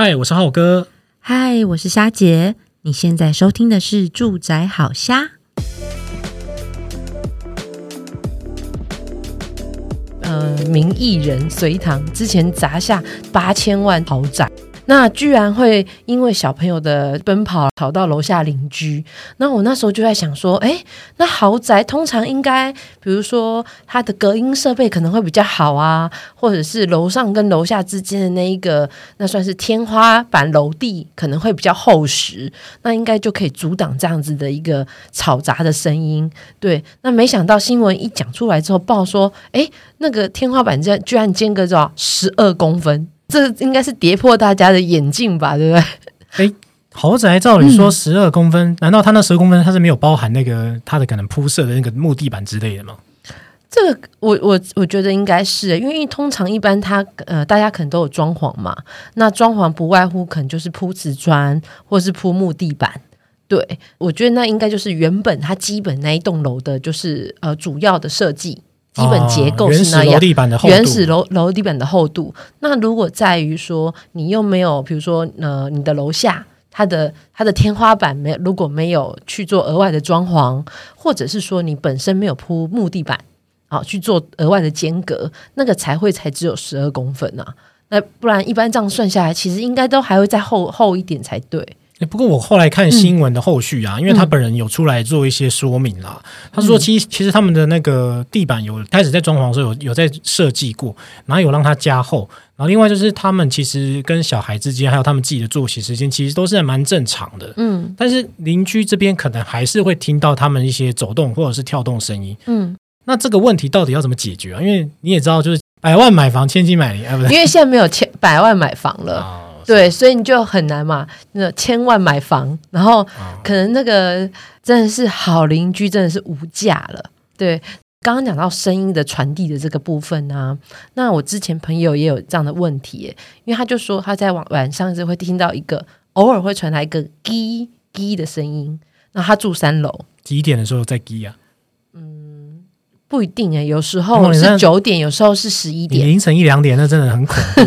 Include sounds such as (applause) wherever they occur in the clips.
嗨，我是浩哥。嗨，我是虾姐。你现在收听的是《住宅好虾》。呃，名艺人隋棠之前砸下八千万豪宅。那居然会因为小朋友的奔跑吵到楼下邻居，那我那时候就在想说，哎，那豪宅通常应该，比如说它的隔音设备可能会比较好啊，或者是楼上跟楼下之间的那一个，那算是天花板楼地可能会比较厚实，那应该就可以阻挡这样子的一个吵杂的声音。对，那没想到新闻一讲出来之后，报说，哎，那个天花板这居然间隔着十二公分。这应该是跌破大家的眼镜吧，对不对？诶，豪宅照理说十二公分，嗯，难道它那十二公分它是没有包含那个它的可能铺设的那个木地板之类的吗？这个我我我觉得应该是，因为通常一般它呃大家可能都有装潢嘛，那装潢不外乎可能就是铺瓷砖或是铺木地板。对，我觉得那应该就是原本它基本那一栋楼的就是呃主要的设计。基本结构是那样，原始楼地板的厚度。原始楼楼地板的厚度。那如果在于说你又没有，比如说呃，你的楼下它的它的天花板没如果没有去做额外的装潢，或者是说你本身没有铺木地板，好去做额外的间隔，那个才会才只有十二公分啊。那不然一般这样算下来，其实应该都还会再厚厚一点才对。不过我后来看新闻的后续啊、嗯，因为他本人有出来做一些说明啦。嗯、他说，其实其实他们的那个地板有开始在装潢的时候有有在设计过，然后有让它加厚。然后另外就是他们其实跟小孩之间还有他们自己的作息时间，其实都是蛮正常的。嗯，但是邻居这边可能还是会听到他们一些走动或者是跳动声音。嗯，那这个问题到底要怎么解决啊？因为你也知道，就是百万买房，千金买邻，啊，不对，因为现在没有千百万买房了。哦对，所以你就很难嘛。那千万买房，然后可能那个真的是好邻居，真的是无价了。对，刚刚讲到声音的传递的这个部分呢、啊，那我之前朋友也有这样的问题，因为他就说他在晚晚上就会听到一个偶尔会传来一个滴滴的声音，那他住三楼，几点的时候在滴啊？不一定哎，有时候是九点，有时候是十一点，凌晨一两点，那真的很恐怖。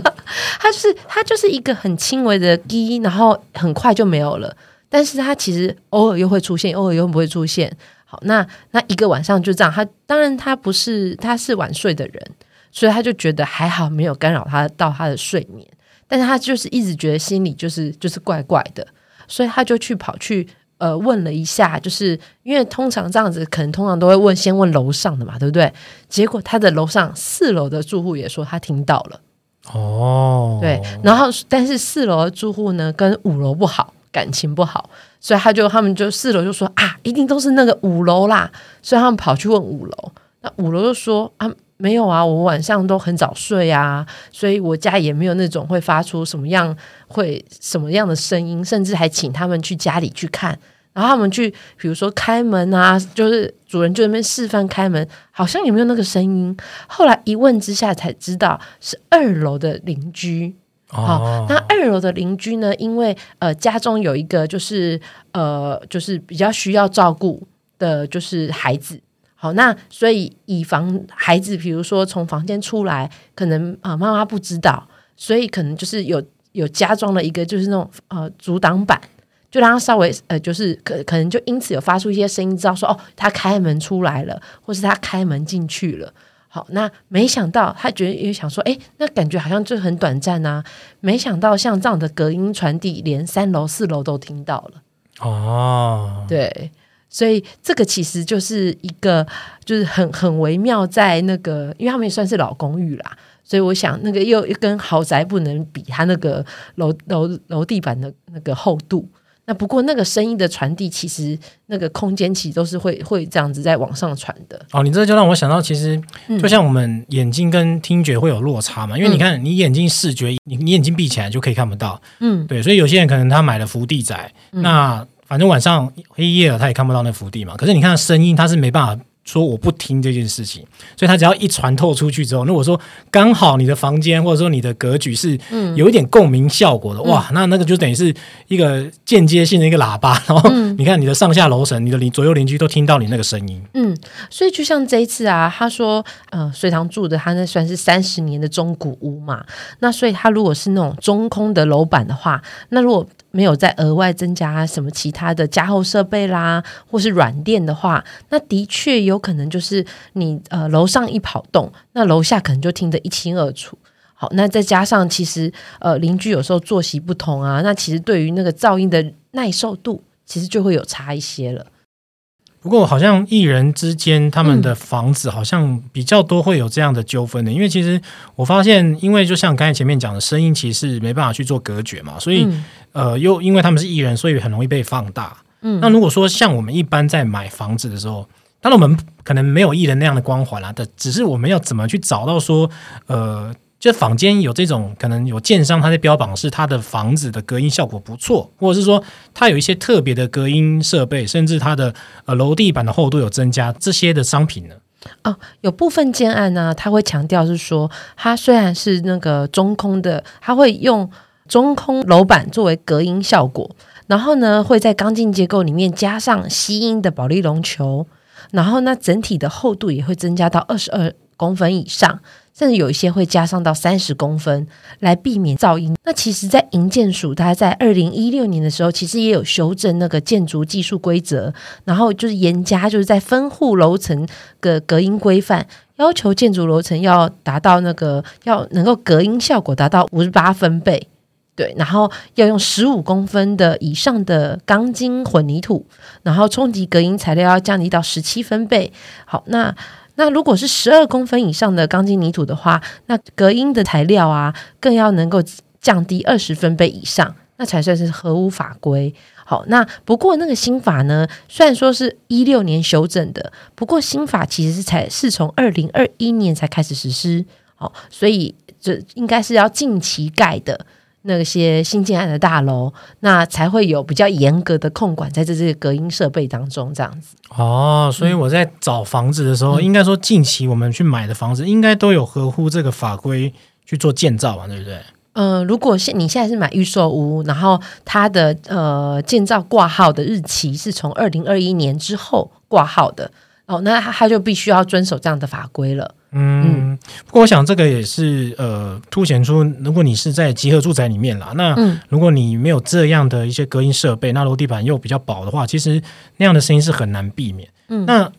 (laughs) 它就是它就是一个很轻微的滴，然后很快就没有了。但是它其实偶尔又会出现，偶尔又不会出现。好，那那一个晚上就这样。他当然他不是他是晚睡的人，所以他就觉得还好，没有干扰他到他的睡眠。但是他就是一直觉得心里就是就是怪怪的，所以他就去跑去。呃，问了一下，就是因为通常这样子，可能通常都会问，先问楼上的嘛，对不对？结果他的楼上四楼的住户也说他听到了，哦，对，然后但是四楼的住户呢，跟五楼不好，感情不好，所以他就他们就四楼就说啊，一定都是那个五楼啦，所以他们跑去问五楼，那五楼就说啊。没有啊，我晚上都很早睡啊，所以我家也没有那种会发出什么样会什么样的声音，甚至还请他们去家里去看，然后他们去，比如说开门啊，就是主人就在那边示范开门，好像也没有那个声音？后来一问之下才知道是二楼的邻居。好、哦，那二楼的邻居呢？因为呃家中有一个就是呃就是比较需要照顾的，就是孩子。好，那所以以防孩子，比如说从房间出来，可能啊、呃、妈妈不知道，所以可能就是有有加装了一个就是那种呃阻挡板，就让他稍微呃就是可可能就因此有发出一些声音，知道说哦他开门出来了，或是他开门进去了。好，那没想到他觉得也想说，哎，那感觉好像就很短暂啊。没想到像这样的隔音传递，连三楼四楼都听到了。哦，对。所以这个其实就是一个，就是很很微妙，在那个，因为他们也算是老公寓啦，所以我想那个又又跟豪宅不能比，它那个楼楼楼地板的那个厚度。那不过那个声音的传递，其实那个空间其实都是会会这样子在往上传的。哦，你这就让我想到，其实就像我们眼睛跟听觉会有落差嘛，嗯、因为你看你眼睛视觉，你你眼睛闭起来就可以看不到，嗯，对，所以有些人可能他买了福地仔，嗯、那。反正晚上黑夜了，他也看不到那福地嘛。可是你看声音，他是没办法说我不听这件事情，所以他只要一传透出去之后，那我说刚好你的房间或者说你的格局是有一点共鸣效果的，嗯、哇，那那个就等于是一个间接性的一个喇叭，(laughs) 然后你看你的上下楼层、你的邻左右邻居都听到你那个声音。嗯，所以就像这一次啊，他说，呃，隋唐住的他那算是三十年的中古屋嘛，那所以他如果是那种中空的楼板的话，那如果没有再额外增加什么其他的加厚设备啦，或是软垫的话，那的确有可能就是你呃楼上一跑动，那楼下可能就听得一清二楚。好，那再加上其实呃邻居有时候作息不同啊，那其实对于那个噪音的耐受度，其实就会有差一些了。不过，好像艺人之间他们的房子好像比较多会有这样的纠纷的，嗯、因为其实我发现，因为就像刚才前面讲的，声音其实是没办法去做隔绝嘛，所以、嗯、呃，又因为他们是艺人，所以很容易被放大。嗯，那如果说像我们一般在买房子的时候，当然我们可能没有艺人那样的光环啦，但只是我们要怎么去找到说，呃。就坊间有这种可能有建商他在标榜是他的房子的隔音效果不错，或者是说他有一些特别的隔音设备，甚至他的呃楼地板的厚度有增加这些的商品呢？哦，有部分建案呢，他会强调是说，它虽然是那个中空的，他会用中空楼板作为隔音效果，然后呢会在钢筋结构里面加上吸音的保利龙球，然后那整体的厚度也会增加到二十二公分以上。甚至有一些会加上到三十公分来避免噪音。那其实，在营建署，它在二零一六年的时候，其实也有修正那个建筑技术规则，然后就是严加，就是在分户楼层的隔音规范，要求建筑楼层要达到那个要能够隔音效果达到五十八分贝，对，然后要用十五公分的以上的钢筋混凝土，然后冲击隔音材料要降低到十七分贝。好，那。那如果是十二公分以上的钢筋泥土的话，那隔音的材料啊，更要能够降低二十分贝以上，那才算是合乎法规。好，那不过那个新法呢，虽然说是一六年修正的，不过新法其实是才是从二零二一年才开始实施。好，所以这应该是要近期盖的。那些新建案的大楼，那才会有比较严格的控管在这这些隔音设备当中，这样子。哦，所以我在找房子的时候，嗯、应该说近期我们去买的房子，应该都有合乎这个法规去做建造嘛，对不对？嗯、呃，如果现你现在是买预售屋，然后它的呃建造挂号的日期是从二零二一年之后挂号的，哦，那他他就必须要遵守这样的法规了。嗯，不过我想这个也是呃，凸显出如果你是在集合住宅里面啦，那如果你没有这样的一些隔音设备，那楼地板又比较薄的话，其实那样的声音是很难避免。嗯，那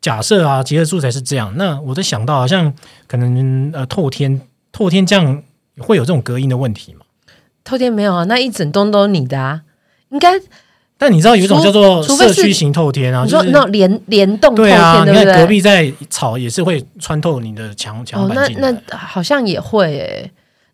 假设啊，集合住宅是这样，那我在想到好像可能呃透天透天这样会有这种隔音的问题吗？透天没有啊，那一整栋都是你的啊，应该。但你知道有一种叫做社区型透天啊，就是那种联联动透天，对啊，你看隔壁在吵也是会穿透你的墙墙板进来。那那好像也会诶、欸，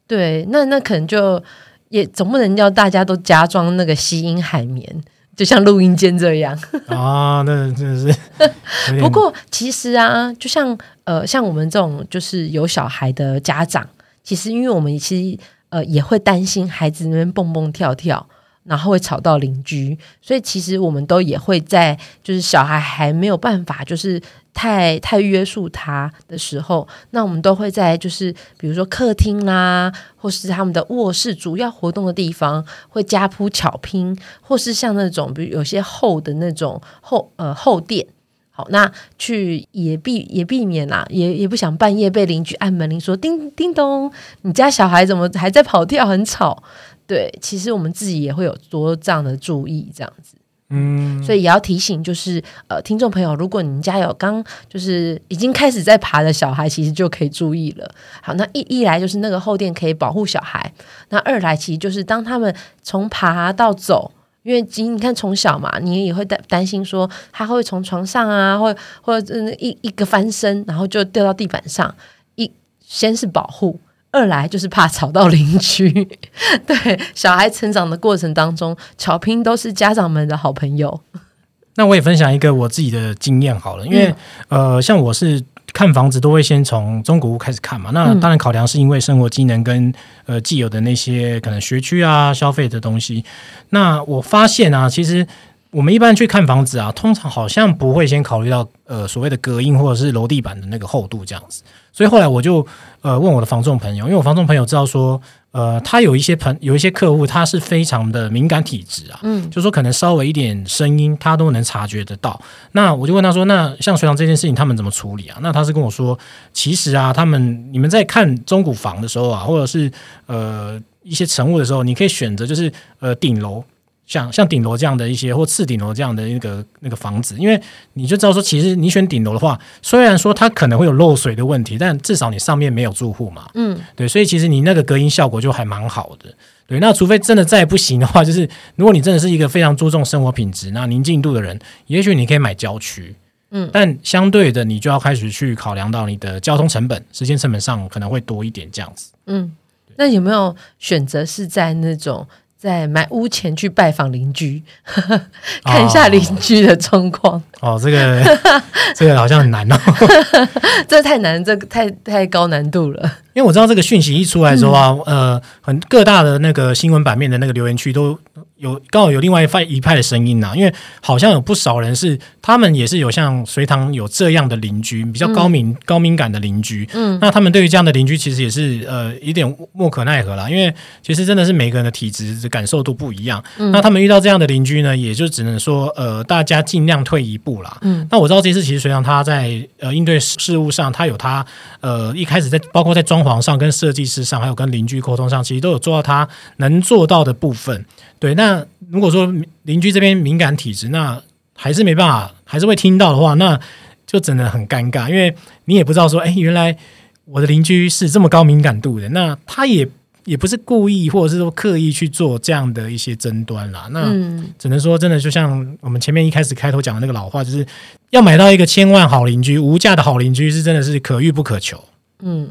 对，那那可能就也总不能要大家都加装那个吸音海绵，就像录音间这样 (laughs) 啊。那真的是。(laughs) 不过其实啊，就像呃，像我们这种就是有小孩的家长，其实因为我们其实呃也会担心孩子那边蹦蹦跳跳。然后会吵到邻居，所以其实我们都也会在，就是小孩还没有办法，就是太太约束他的时候，那我们都会在，就是比如说客厅啦，或是他们的卧室主要活动的地方，会加铺巧拼，或是像那种，比如有些厚的那种厚呃厚垫，好，那去也避也避免啦，也也不想半夜被邻居按门铃说叮叮咚，你家小孩怎么还在跑跳，很吵。对，其实我们自己也会有多这样的注意，这样子，嗯，所以也要提醒，就是呃，听众朋友，如果你们家有刚就是已经开始在爬的小孩，其实就可以注意了。好，那一一来就是那个后垫可以保护小孩，那二来其实就是当他们从爬到走，因为今你看从小嘛，你也会担担心说他会从床上啊，或或者一一个翻身，然后就掉到地板上，一先是保护。二来就是怕吵到邻居，(laughs) 对小孩成长的过程当中，巧拼都是家长们的好朋友。那我也分享一个我自己的经验好了，因为、嗯、呃，像我是看房子都会先从中古屋开始看嘛。那当然考量是因为生活机能跟呃既有的那些可能学区啊消费的东西。那我发现啊，其实我们一般去看房子啊，通常好像不会先考虑到呃所谓的隔音或者是楼地板的那个厚度这样子。所以后来我就呃问我的房仲朋友，因为我房仲朋友知道说，呃，他有一些朋有一些客户他是非常的敏感体质啊，嗯，就说可能稍微一点声音他都能察觉得到。那我就问他说，那像学长这件事情他们怎么处理啊？那他是跟我说，其实啊，他们你们在看中古房的时候啊，或者是呃一些成物的时候，你可以选择就是呃顶楼。像像顶楼这样的一些或次顶楼这样的一个那个房子，因为你就知道说，其实你选顶楼的话，虽然说它可能会有漏水的问题，但至少你上面没有住户嘛。嗯，对，所以其实你那个隔音效果就还蛮好的。对，那除非真的再不行的话，就是如果你真的是一个非常注重生活品质、那宁静度的人，也许你可以买郊区。嗯，但相对的，你就要开始去考量到你的交通成本、时间成本上可能会多一点这样子。嗯，那有没有选择是在那种？在买屋前去拜访邻居，(laughs) 看一下邻居的状况。哦，这个 (laughs) 这个好像很难哦，(laughs) 这太难，这个太太高难度了。因为我知道这个讯息一出来之后啊，嗯、呃，很各大的那个新闻版面的那个留言区都。有刚好有另外一派一派的声音呐、啊，因为好像有不少人是他们也是有像隋唐有这样的邻居，比较高敏、嗯、高敏感的邻居，嗯，那他们对于这样的邻居其实也是呃有点莫可奈何啦，因为其实真的是每个人的体质感受都不一样，嗯，那他们遇到这样的邻居呢，也就只能说呃大家尽量退一步啦，嗯，那我知道这次其实隋唐他在呃应对事务上，他有他呃一开始在包括在装潢上跟设计师上，还有跟邻居沟通上，其实都有做到他能做到的部分。对，那如果说邻居这边敏感体质，那还是没办法，还是会听到的话，那就真的很尴尬，因为你也不知道说，哎，原来我的邻居是这么高敏感度的，那他也也不是故意，或者是说刻意去做这样的一些争端啦，那只能说真的，就像我们前面一开始开头讲的那个老话，就是要买到一个千万好邻居，无价的好邻居是真的是可遇不可求。嗯，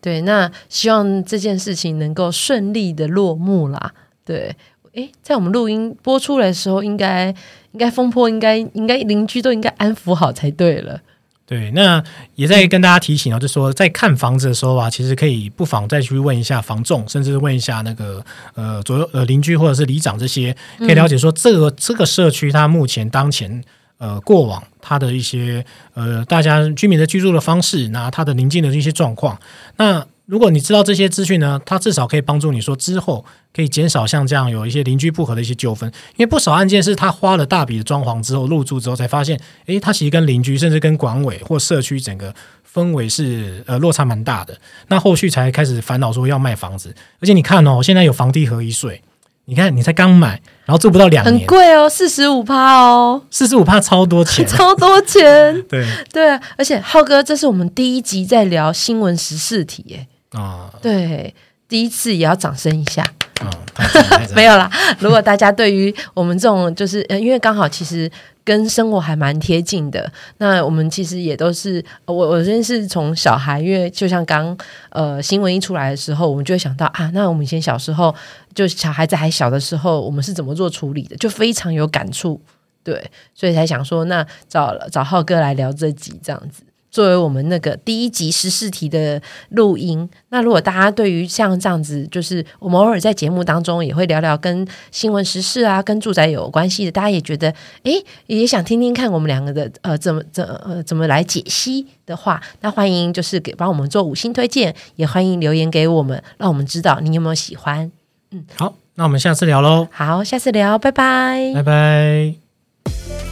对，那希望这件事情能够顺利的落幕啦，对。诶，在我们录音播出来的时候，应该应该风波应该应该邻居都应该安抚好才对了。对，那也在跟大家提醒哦，嗯、就说在看房子的时候啊，其实可以不妨再去问一下房仲，甚至问一下那个呃左右呃邻居或者是里长这些，可以了解说这个、嗯、这个社区它目前当前呃过往它的一些呃大家居民的居住的方式，那它的邻近的一些状况，那。如果你知道这些资讯呢，它至少可以帮助你说之后可以减少像这样有一些邻居不和的一些纠纷。因为不少案件是他花了大笔的装潢之后入住之后才发现，诶，他其实跟邻居甚至跟管委或社区整个氛围是呃落差蛮大的。那后续才开始烦恼说要卖房子，而且你看哦，现在有房地合一税，你看你才刚买，然后住不到两年，很贵哦，四十五趴哦，四十五趴超多钱，(laughs) 超多钱，(laughs) 对对啊，而且浩哥，这是我们第一集在聊新闻时事题耶。啊，哦、对，第一次也要掌声一下。(laughs) 没有啦。如果大家对于我们这种，就是呃，因为刚好其实跟生活还蛮贴近的。那我们其实也都是，我我真是从小孩，因为就像刚呃新闻一出来的时候，我们就会想到啊，那我们以前小时候，就小孩子还小的时候，我们是怎么做处理的，就非常有感触。对，所以才想说，那找找浩哥来聊这集这样子。作为我们那个第一集十四题的录音，那如果大家对于像这样子，就是我们偶尔在节目当中也会聊聊跟新闻时事啊、跟住宅有关系的，大家也觉得诶，也想听听看我们两个的呃怎么怎呃怎么来解析的话，那欢迎就是给帮我们做五星推荐，也欢迎留言给我们，让我们知道你有没有喜欢。嗯，好，那我们下次聊喽。好，下次聊，拜拜，拜拜。